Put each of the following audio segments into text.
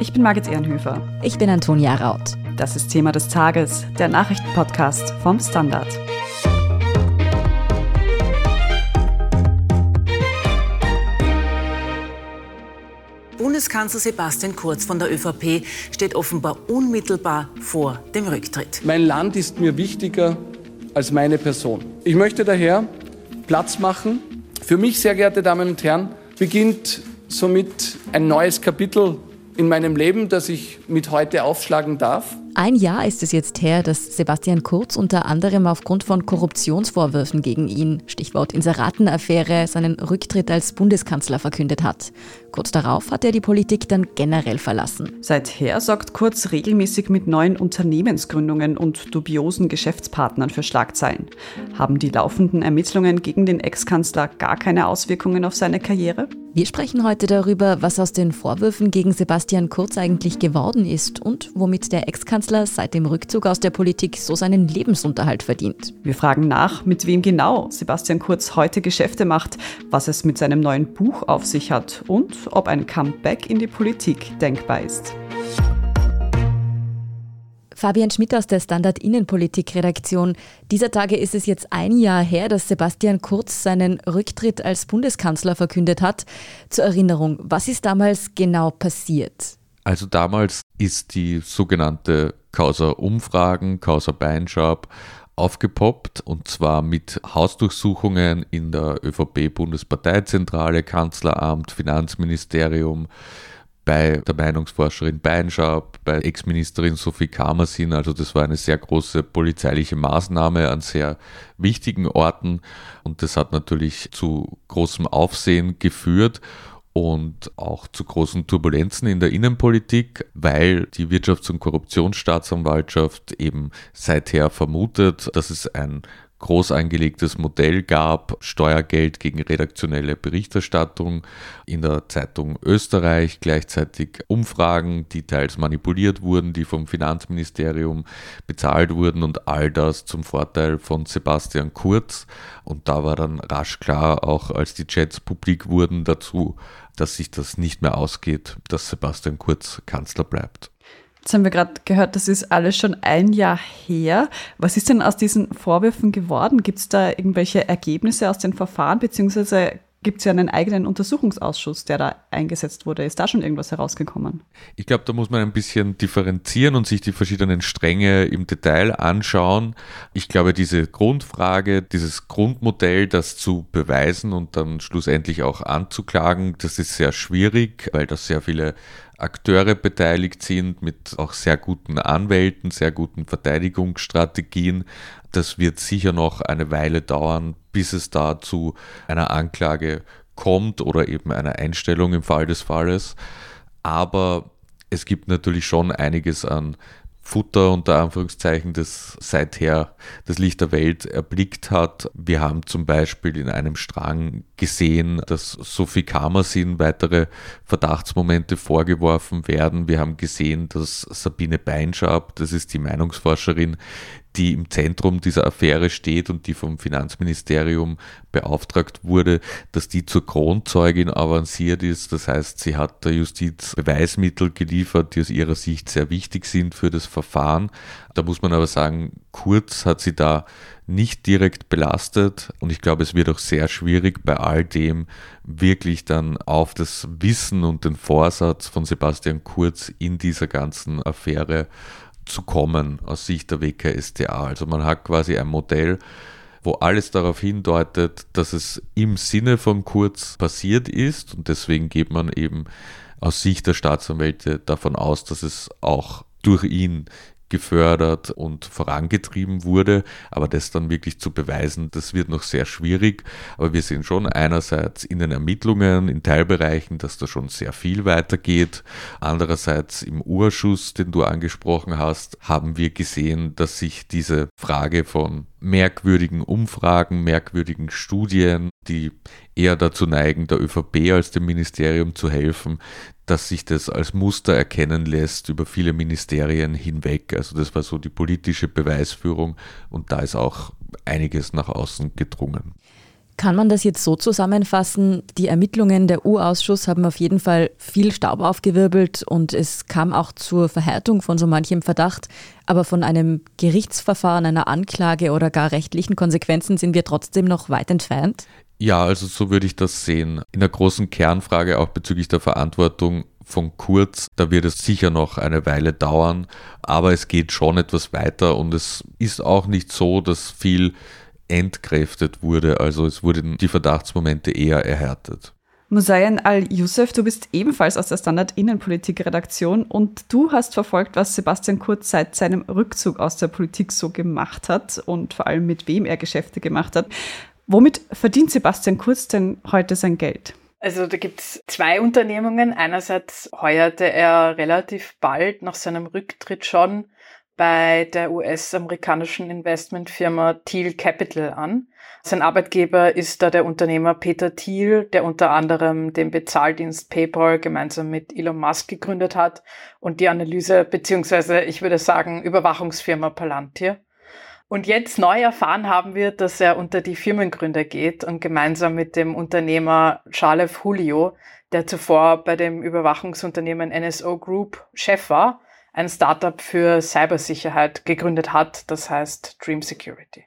Ich bin Margit Ehrenhöfer. Ich bin Antonia Raut. Das ist Thema des Tages, der Nachrichtenpodcast vom Standard. Bundeskanzler Sebastian Kurz von der ÖVP steht offenbar unmittelbar vor dem Rücktritt. Mein Land ist mir wichtiger als meine Person. Ich möchte daher Platz machen. Für mich, sehr geehrte Damen und Herren, beginnt somit ein neues Kapitel in meinem Leben, das ich mit heute aufschlagen darf. Ein Jahr ist es jetzt her, dass Sebastian Kurz unter anderem aufgrund von Korruptionsvorwürfen gegen ihn, Stichwort Inseratenaffäre, seinen Rücktritt als Bundeskanzler verkündet hat. Kurz darauf hat er die Politik dann generell verlassen. Seither sorgt Kurz regelmäßig mit neuen Unternehmensgründungen und dubiosen Geschäftspartnern für Schlagzeilen. Haben die laufenden Ermittlungen gegen den Ex-Kanzler gar keine Auswirkungen auf seine Karriere? Wir sprechen heute darüber, was aus den Vorwürfen gegen Sebastian Kurz eigentlich geworden ist und womit der Ex-Kanzler seit dem Rückzug aus der Politik so seinen Lebensunterhalt verdient. Wir fragen nach, mit wem genau Sebastian Kurz heute Geschäfte macht, was es mit seinem neuen Buch auf sich hat und ob ein Comeback in die Politik denkbar ist. Fabian Schmidt aus der Standard Innenpolitik-Redaktion. Dieser Tage ist es jetzt ein Jahr her, dass Sebastian Kurz seinen Rücktritt als Bundeskanzler verkündet hat. Zur Erinnerung, was ist damals genau passiert? Also damals ist die sogenannte Causa Umfragen, Causa Beinschab aufgepoppt und zwar mit Hausdurchsuchungen in der ÖVP-Bundesparteizentrale, Kanzleramt, Finanzministerium, bei der Meinungsforscherin Beinschab, bei Ex-Ministerin Sophie Kamersin. Also das war eine sehr große polizeiliche Maßnahme an sehr wichtigen Orten und das hat natürlich zu großem Aufsehen geführt und auch zu großen Turbulenzen in der Innenpolitik, weil die Wirtschafts- und Korruptionsstaatsanwaltschaft eben seither vermutet, dass es ein groß angelegtes Modell gab, Steuergeld gegen redaktionelle Berichterstattung in der Zeitung Österreich, gleichzeitig Umfragen, die teils manipuliert wurden, die vom Finanzministerium bezahlt wurden und all das zum Vorteil von Sebastian Kurz. Und da war dann rasch klar, auch als die Chats publik wurden dazu, dass sich das nicht mehr ausgeht, dass Sebastian Kurz Kanzler bleibt. Jetzt haben wir gerade gehört, das ist alles schon ein Jahr her. Was ist denn aus diesen Vorwürfen geworden? Gibt es da irgendwelche Ergebnisse aus den Verfahren, beziehungsweise gibt es ja einen eigenen Untersuchungsausschuss, der da eingesetzt wurde. Ist da schon irgendwas herausgekommen? Ich glaube, da muss man ein bisschen differenzieren und sich die verschiedenen Stränge im Detail anschauen. Ich glaube, diese Grundfrage, dieses Grundmodell, das zu beweisen und dann schlussendlich auch anzuklagen, das ist sehr schwierig, weil das sehr viele Akteure beteiligt sind, mit auch sehr guten Anwälten, sehr guten Verteidigungsstrategien. Das wird sicher noch eine Weile dauern, bis es da zu einer Anklage kommt oder eben einer Einstellung im Fall des Falles. Aber es gibt natürlich schon einiges an Futter unter Anführungszeichen, das seither das Licht der Welt erblickt hat. Wir haben zum Beispiel in einem Strang gesehen, dass Sophie Kamersin weitere Verdachtsmomente vorgeworfen werden. Wir haben gesehen, dass Sabine Beinschab, das ist die Meinungsforscherin, die im Zentrum dieser Affäre steht und die vom Finanzministerium beauftragt wurde, dass die zur Kronzeugin avanciert ist. Das heißt, sie hat der Justiz Beweismittel geliefert, die aus ihrer Sicht sehr wichtig sind für das Verfahren. Da muss man aber sagen, Kurz hat sie da nicht direkt belastet und ich glaube, es wird auch sehr schwierig bei all dem wirklich dann auf das Wissen und den Vorsatz von Sebastian Kurz in dieser ganzen Affäre zu kommen aus Sicht der WKStA. Also man hat quasi ein Modell, wo alles darauf hindeutet, dass es im Sinne von Kurz passiert ist und deswegen geht man eben aus Sicht der Staatsanwälte davon aus, dass es auch durch ihn gefördert und vorangetrieben wurde. Aber das dann wirklich zu beweisen, das wird noch sehr schwierig. Aber wir sehen schon einerseits in den Ermittlungen, in Teilbereichen, dass da schon sehr viel weitergeht. Andererseits im Urschuss, den du angesprochen hast, haben wir gesehen, dass sich diese Frage von merkwürdigen Umfragen, merkwürdigen Studien, die eher dazu neigen, der ÖVP als dem Ministerium zu helfen, dass sich das als Muster erkennen lässt über viele Ministerien hinweg. Also das war so die politische Beweisführung und da ist auch einiges nach außen gedrungen. Kann man das jetzt so zusammenfassen? Die Ermittlungen der U-Ausschuss haben auf jeden Fall viel Staub aufgewirbelt und es kam auch zur Verhärtung von so manchem Verdacht. Aber von einem Gerichtsverfahren, einer Anklage oder gar rechtlichen Konsequenzen sind wir trotzdem noch weit entfernt? Ja, also so würde ich das sehen. In der großen Kernfrage auch bezüglich der Verantwortung von Kurz, da wird es sicher noch eine Weile dauern, aber es geht schon etwas weiter und es ist auch nicht so, dass viel entkräftet wurde. Also es wurden die Verdachtsmomente eher erhärtet. Musayan Al-Youssef, du bist ebenfalls aus der Standard-Innenpolitik-Redaktion und du hast verfolgt, was Sebastian Kurz seit seinem Rückzug aus der Politik so gemacht hat und vor allem mit wem er Geschäfte gemacht hat. Womit verdient Sebastian Kurz denn heute sein Geld? Also da gibt es zwei Unternehmungen. Einerseits heuerte er relativ bald nach seinem Rücktritt schon bei der US-amerikanischen Investmentfirma Thiel Capital an. Sein Arbeitgeber ist da der Unternehmer Peter Thiel, der unter anderem den Bezahldienst PayPal gemeinsam mit Elon Musk gegründet hat und die Analyse beziehungsweise ich würde sagen Überwachungsfirma Palantir. Und jetzt neu erfahren haben wir, dass er unter die Firmengründer geht und gemeinsam mit dem Unternehmer Charles Julio, der zuvor bei dem Überwachungsunternehmen NSO Group Chef war, ein Startup für Cybersicherheit gegründet hat, das heißt Dream Security.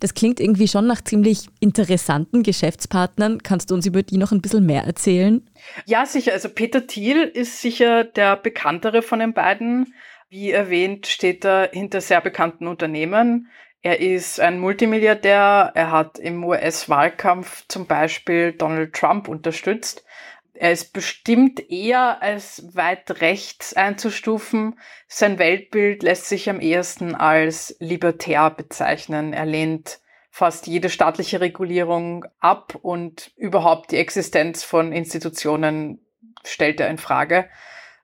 Das klingt irgendwie schon nach ziemlich interessanten Geschäftspartnern. Kannst du uns über die noch ein bisschen mehr erzählen? Ja, sicher. Also Peter Thiel ist sicher der bekanntere von den beiden. Wie erwähnt, steht er hinter sehr bekannten Unternehmen. Er ist ein Multimilliardär. Er hat im US-Wahlkampf zum Beispiel Donald Trump unterstützt. Er ist bestimmt eher als weit rechts einzustufen. Sein Weltbild lässt sich am ehesten als libertär bezeichnen. Er lehnt fast jede staatliche Regulierung ab und überhaupt die Existenz von Institutionen stellt er in Frage.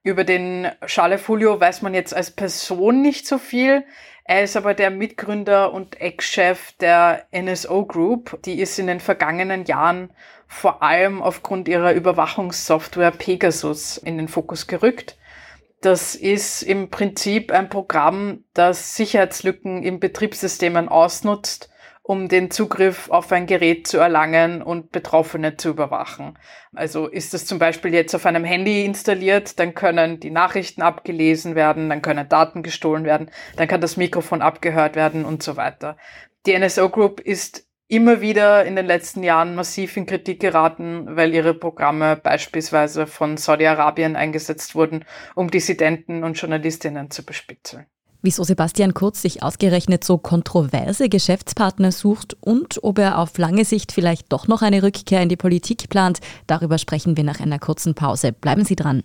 Über den Charles Fulio weiß man jetzt als Person nicht so viel. Er ist aber der Mitgründer und Ex-Chef der NSO Group. Die ist in den vergangenen Jahren vor allem aufgrund ihrer Überwachungssoftware Pegasus in den Fokus gerückt. Das ist im Prinzip ein Programm, das Sicherheitslücken in Betriebssystemen ausnutzt, um den Zugriff auf ein Gerät zu erlangen und Betroffene zu überwachen. Also ist es zum Beispiel jetzt auf einem Handy installiert, dann können die Nachrichten abgelesen werden, dann können Daten gestohlen werden, dann kann das Mikrofon abgehört werden und so weiter. Die NSO Group ist immer wieder in den letzten Jahren massiv in Kritik geraten, weil ihre Programme beispielsweise von Saudi-Arabien eingesetzt wurden, um Dissidenten und Journalistinnen zu bespitzeln. Wieso Sebastian Kurz sich ausgerechnet so kontroverse Geschäftspartner sucht und ob er auf lange Sicht vielleicht doch noch eine Rückkehr in die Politik plant, darüber sprechen wir nach einer kurzen Pause. Bleiben Sie dran.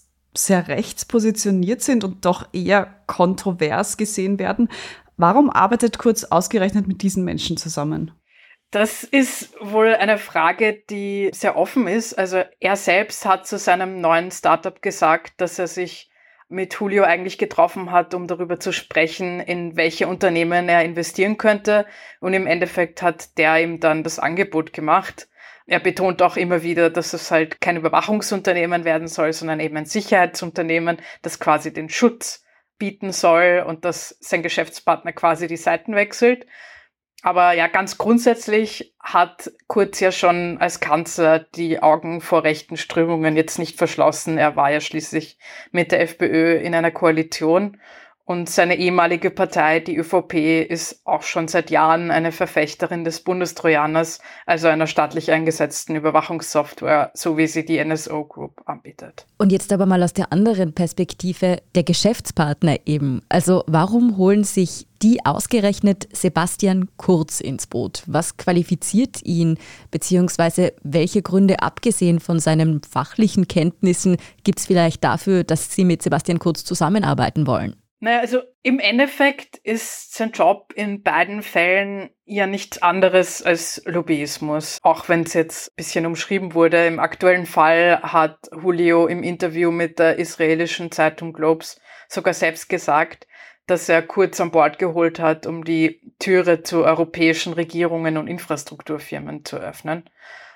sehr rechts positioniert sind und doch eher kontrovers gesehen werden. Warum arbeitet Kurz ausgerechnet mit diesen Menschen zusammen? Das ist wohl eine Frage, die sehr offen ist. Also er selbst hat zu seinem neuen Startup gesagt, dass er sich mit Julio eigentlich getroffen hat, um darüber zu sprechen, in welche Unternehmen er investieren könnte. Und im Endeffekt hat der ihm dann das Angebot gemacht. Er betont auch immer wieder, dass es halt kein Überwachungsunternehmen werden soll, sondern eben ein Sicherheitsunternehmen, das quasi den Schutz bieten soll und dass sein Geschäftspartner quasi die Seiten wechselt. Aber ja, ganz grundsätzlich hat Kurz ja schon als Kanzler die Augen vor rechten Strömungen jetzt nicht verschlossen. Er war ja schließlich mit der FPÖ in einer Koalition und seine ehemalige Partei, die ÖVP, ist auch schon seit Jahren eine Verfechterin des Bundestrojaners, also einer staatlich eingesetzten Überwachungssoftware, so wie sie die NSO Group anbietet. Und jetzt aber mal aus der anderen Perspektive, der Geschäftspartner eben. Also warum holen sich die ausgerechnet Sebastian Kurz ins Boot? Was qualifiziert ihn, beziehungsweise welche Gründe, abgesehen von seinen fachlichen Kenntnissen, gibt es vielleicht dafür, dass Sie mit Sebastian Kurz zusammenarbeiten wollen? Naja, also im Endeffekt ist sein Job in beiden Fällen ja nichts anderes als Lobbyismus. Auch wenn es jetzt ein bisschen umschrieben wurde. Im aktuellen Fall hat Julio im Interview mit der israelischen Zeitung Globes sogar selbst gesagt, dass er kurz an Bord geholt hat, um die Türe zu europäischen Regierungen und Infrastrukturfirmen zu öffnen.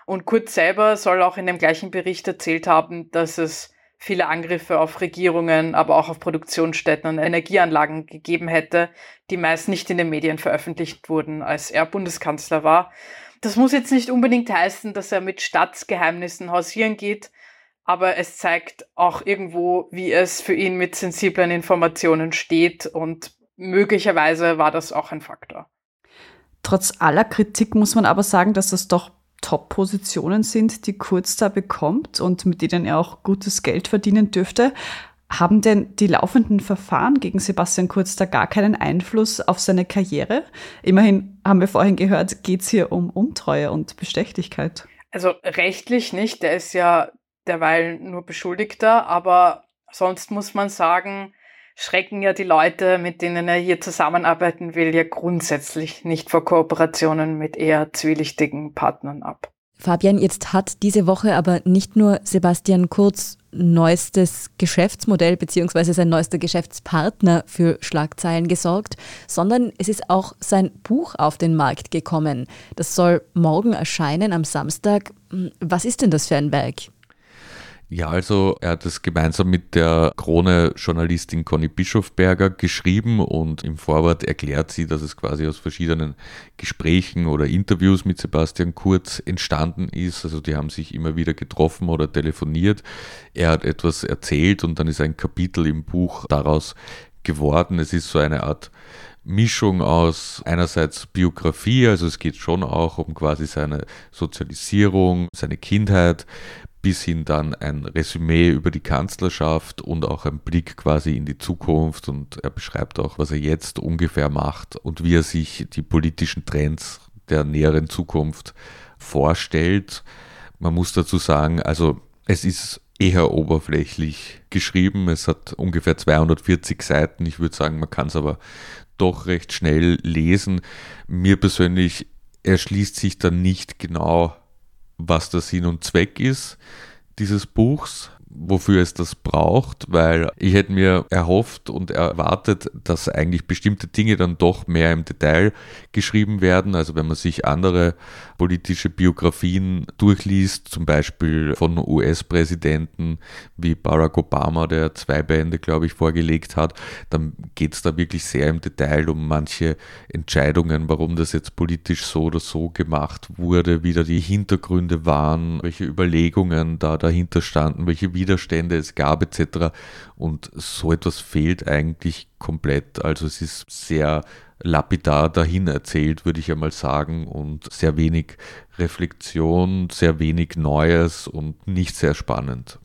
Und Kurz selber soll auch in dem gleichen Bericht erzählt haben, dass es viele Angriffe auf Regierungen, aber auch auf Produktionsstätten und Energieanlagen gegeben hätte, die meist nicht in den Medien veröffentlicht wurden, als er Bundeskanzler war. Das muss jetzt nicht unbedingt heißen, dass er mit Staatsgeheimnissen hausieren geht, aber es zeigt auch irgendwo, wie es für ihn mit sensiblen Informationen steht und möglicherweise war das auch ein Faktor. Trotz aller Kritik muss man aber sagen, dass das doch Top-Positionen sind, die Kurz da bekommt und mit denen er auch gutes Geld verdienen dürfte. Haben denn die laufenden Verfahren gegen Sebastian Kurz da gar keinen Einfluss auf seine Karriere? Immerhin haben wir vorhin gehört, geht es hier um Untreue und Bestechlichkeit. Also rechtlich nicht, der ist ja derweil nur Beschuldigter, aber sonst muss man sagen, schrecken ja die Leute, mit denen er hier zusammenarbeiten will, ja grundsätzlich nicht vor Kooperationen mit eher zwielichtigen Partnern ab. Fabian, jetzt hat diese Woche aber nicht nur Sebastian Kurz neuestes Geschäftsmodell bzw. sein neuester Geschäftspartner für Schlagzeilen gesorgt, sondern es ist auch sein Buch auf den Markt gekommen. Das soll morgen erscheinen am Samstag. Was ist denn das für ein Werk? Ja, also er hat es gemeinsam mit der Krone-Journalistin Conny Bischofberger geschrieben und im Vorwort erklärt sie, dass es quasi aus verschiedenen Gesprächen oder Interviews mit Sebastian Kurz entstanden ist. Also die haben sich immer wieder getroffen oder telefoniert. Er hat etwas erzählt und dann ist ein Kapitel im Buch daraus geworden. Es ist so eine Art Mischung aus einerseits Biografie, also es geht schon auch um quasi seine Sozialisierung, seine Kindheit, bis hin dann ein Resümee über die Kanzlerschaft und auch ein Blick quasi in die Zukunft und er beschreibt auch, was er jetzt ungefähr macht und wie er sich die politischen Trends der näheren Zukunft vorstellt. Man muss dazu sagen, also es ist eher oberflächlich geschrieben. Es hat ungefähr 240 Seiten. Ich würde sagen, man kann es aber doch recht schnell lesen. Mir persönlich erschließt sich dann nicht genau, was der Sinn und Zweck ist dieses Buchs wofür es das braucht, weil ich hätte mir erhofft und erwartet, dass eigentlich bestimmte Dinge dann doch mehr im Detail geschrieben werden. Also wenn man sich andere politische Biografien durchliest, zum Beispiel von US-Präsidenten wie Barack Obama, der zwei Bände, glaube ich, vorgelegt hat, dann geht es da wirklich sehr im Detail um manche Entscheidungen, warum das jetzt politisch so oder so gemacht wurde, wie da die Hintergründe waren, welche Überlegungen da dahinter standen, welche Widerstände es gab etc. Und so etwas fehlt eigentlich komplett. Also es ist sehr lapidar dahin erzählt, würde ich einmal sagen, und sehr wenig Reflexion, sehr wenig Neues und nicht sehr spannend.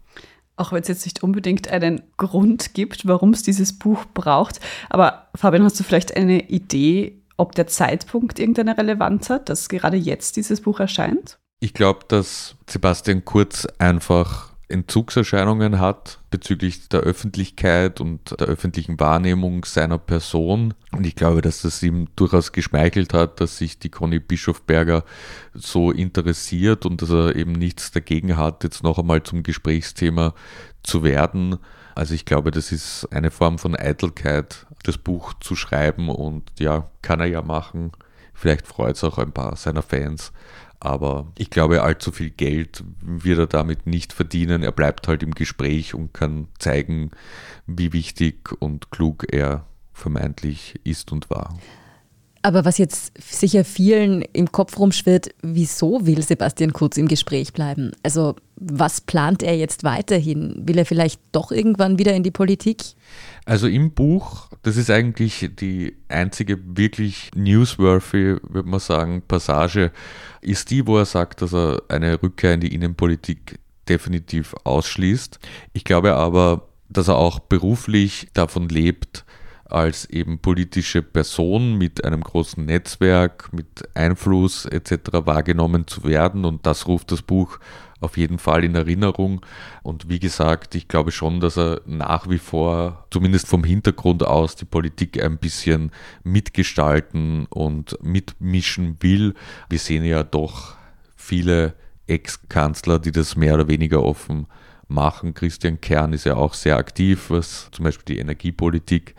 Auch wenn es jetzt nicht unbedingt einen Grund gibt, warum es dieses Buch braucht. Aber Fabian, hast du vielleicht eine Idee, ob der Zeitpunkt irgendeine Relevanz hat, dass gerade jetzt dieses Buch erscheint? Ich glaube, dass Sebastian Kurz einfach Entzugserscheinungen hat bezüglich der Öffentlichkeit und der öffentlichen Wahrnehmung seiner Person. Und ich glaube, dass das ihm durchaus geschmeichelt hat, dass sich die Conny Bischofberger so interessiert und dass er eben nichts dagegen hat, jetzt noch einmal zum Gesprächsthema zu werden. Also ich glaube, das ist eine Form von Eitelkeit, das Buch zu schreiben und ja, kann er ja machen. Vielleicht freut es auch ein paar seiner Fans. Aber ich glaube, allzu viel Geld wird er damit nicht verdienen. Er bleibt halt im Gespräch und kann zeigen, wie wichtig und klug er vermeintlich ist und war. Aber was jetzt sicher vielen im Kopf rumschwirrt, wieso will Sebastian Kurz im Gespräch bleiben? Also was plant er jetzt weiterhin? Will er vielleicht doch irgendwann wieder in die Politik? Also im Buch, das ist eigentlich die einzige wirklich newsworthy, würde man sagen, Passage, ist die, wo er sagt, dass er eine Rückkehr in die Innenpolitik definitiv ausschließt. Ich glaube aber, dass er auch beruflich davon lebt, als eben politische Person mit einem großen Netzwerk, mit Einfluss etc. wahrgenommen zu werden. Und das ruft das Buch auf jeden Fall in Erinnerung. Und wie gesagt, ich glaube schon, dass er nach wie vor, zumindest vom Hintergrund aus, die Politik ein bisschen mitgestalten und mitmischen will. Wir sehen ja doch viele Ex-Kanzler, die das mehr oder weniger offen machen. Christian Kern ist ja auch sehr aktiv, was zum Beispiel die Energiepolitik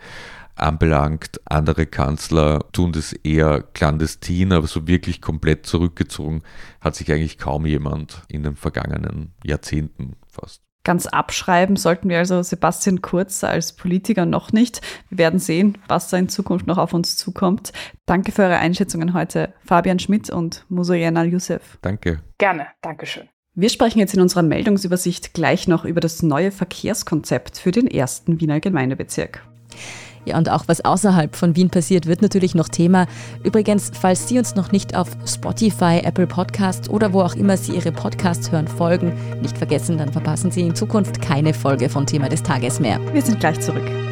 anbelangt. Andere Kanzler tun das eher clandestin, aber so wirklich komplett zurückgezogen hat sich eigentlich kaum jemand in den vergangenen Jahrzehnten fast. Ganz abschreiben sollten wir also Sebastian Kurz als Politiker noch nicht. Wir werden sehen, was da in Zukunft noch auf uns zukommt. Danke für eure Einschätzungen heute, Fabian Schmidt und Musoyena Youssef. Danke. Gerne, Dankeschön. Wir sprechen jetzt in unserer Meldungsübersicht gleich noch über das neue Verkehrskonzept für den ersten Wiener Gemeindebezirk. Ja, und auch was außerhalb von Wien passiert, wird natürlich noch Thema. Übrigens, falls Sie uns noch nicht auf Spotify, Apple Podcasts oder wo auch immer Sie Ihre Podcasts hören, folgen, nicht vergessen, dann verpassen Sie in Zukunft keine Folge von Thema des Tages mehr. Wir sind gleich zurück.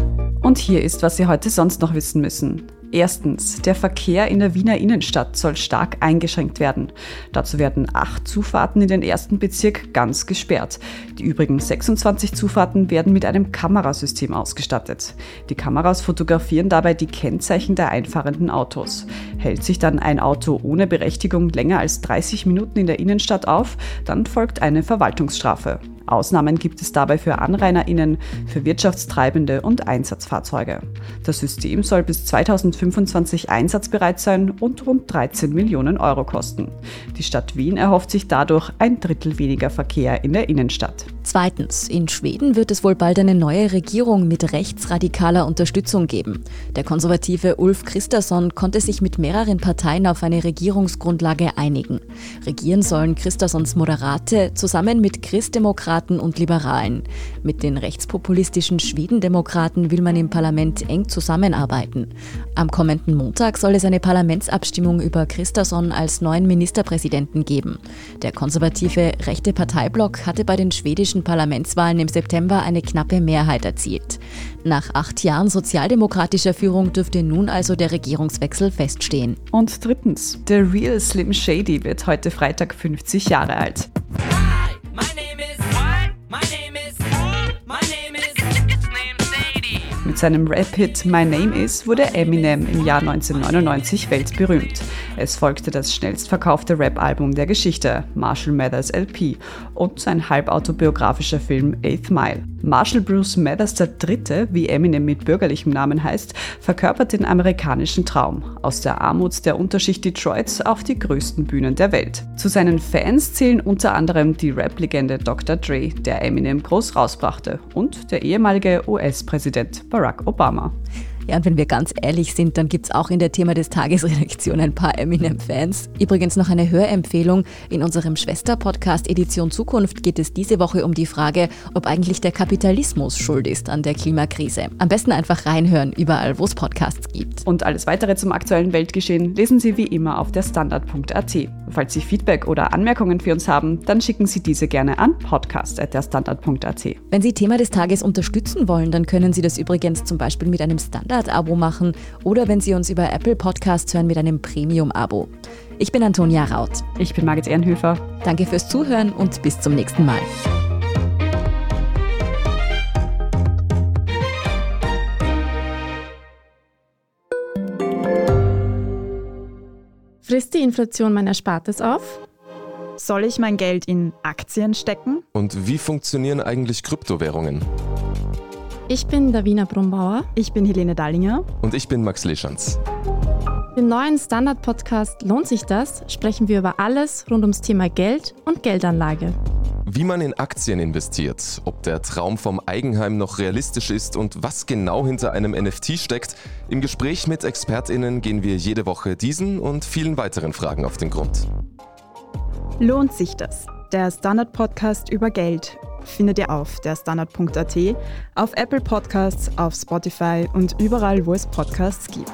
Und hier ist, was Sie heute sonst noch wissen müssen. Erstens, der Verkehr in der Wiener Innenstadt soll stark eingeschränkt werden. Dazu werden acht Zufahrten in den ersten Bezirk ganz gesperrt. Die übrigen 26 Zufahrten werden mit einem Kamerasystem ausgestattet. Die Kameras fotografieren dabei die Kennzeichen der einfahrenden Autos. Hält sich dann ein Auto ohne Berechtigung länger als 30 Minuten in der Innenstadt auf, dann folgt eine Verwaltungsstrafe. Ausnahmen gibt es dabei für AnrainerInnen, für Wirtschaftstreibende und Einsatzfahrzeuge. Das System soll bis 2025 einsatzbereit sein und rund 13 Millionen Euro kosten. Die Stadt Wien erhofft sich dadurch ein Drittel weniger Verkehr in der Innenstadt. Zweitens, in Schweden wird es wohl bald eine neue Regierung mit rechtsradikaler Unterstützung geben. Der konservative Ulf Christasson konnte sich mit mehreren Parteien auf eine Regierungsgrundlage einigen. Regieren sollen Christassons Moderate zusammen mit Christdemokraten und Liberalen. Mit den rechtspopulistischen Schwedendemokraten will man im Parlament eng zusammenarbeiten. Am kommenden Montag soll es eine Parlamentsabstimmung über Christasson als neuen Ministerpräsidenten geben. Der konservative rechte Parteiblock hatte bei den schwedischen Parlamentswahlen im September eine knappe Mehrheit erzielt. Nach acht Jahren sozialdemokratischer Führung dürfte nun also der Regierungswechsel feststehen. Und drittens, der Real Slim Shady wird heute Freitag 50 Jahre alt. Mit seinem Rap-Hit My Name Is wurde Eminem im Jahr 1999 weltberühmt. Es folgte das schnellstverkaufte Rap-Album der Geschichte, Marshall Mathers LP, und sein halbautobiografischer Film Eighth Mile. Marshall Bruce Mathers III., wie Eminem mit bürgerlichem Namen heißt, verkörpert den amerikanischen Traum, aus der Armut der Unterschicht Detroits auf die größten Bühnen der Welt. Zu seinen Fans zählen unter anderem die Rap-Legende Dr. Dre, der Eminem groß rausbrachte, und der ehemalige US-Präsident Barack Obama. Ja, und wenn wir ganz ehrlich sind, dann gibt es auch in der Thema des Tagesredaktion ein paar Eminem-Fans. Übrigens noch eine Hörempfehlung. In unserem Schwester-Podcast Edition Zukunft geht es diese Woche um die Frage, ob eigentlich der Kapitalismus schuld ist an der Klimakrise. Am besten einfach reinhören, überall, wo es Podcasts gibt. Und alles weitere zum aktuellen Weltgeschehen lesen Sie wie immer auf der Standard.at. Falls Sie Feedback oder Anmerkungen für uns haben, dann schicken Sie diese gerne an podcast.derstandard.at. Wenn Sie Thema des Tages unterstützen wollen, dann können Sie das übrigens zum Beispiel mit einem Standard-Abo machen oder wenn Sie uns über Apple Podcasts hören mit einem Premium-Abo. Ich bin Antonia Raut. Ich bin Margit Ehrenhöfer. Danke fürs Zuhören und bis zum nächsten Mal. Frisst die Inflation mein Erspartes auf? Soll ich mein Geld in Aktien stecken? Und wie funktionieren eigentlich Kryptowährungen? Ich bin Davina Brumbauer. Ich bin Helene Dallinger. Und ich bin Max Leschanz. Im neuen Standard-Podcast Lohnt sich das? sprechen wir über alles rund ums Thema Geld und Geldanlage. Wie man in Aktien investiert, ob der Traum vom Eigenheim noch realistisch ist und was genau hinter einem NFT steckt. Im Gespräch mit ExpertInnen gehen wir jede Woche diesen und vielen weiteren Fragen auf den Grund. Lohnt sich das? Der Standard-Podcast über Geld findet ihr auf der Standard.at, auf Apple Podcasts, auf Spotify und überall, wo es Podcasts gibt.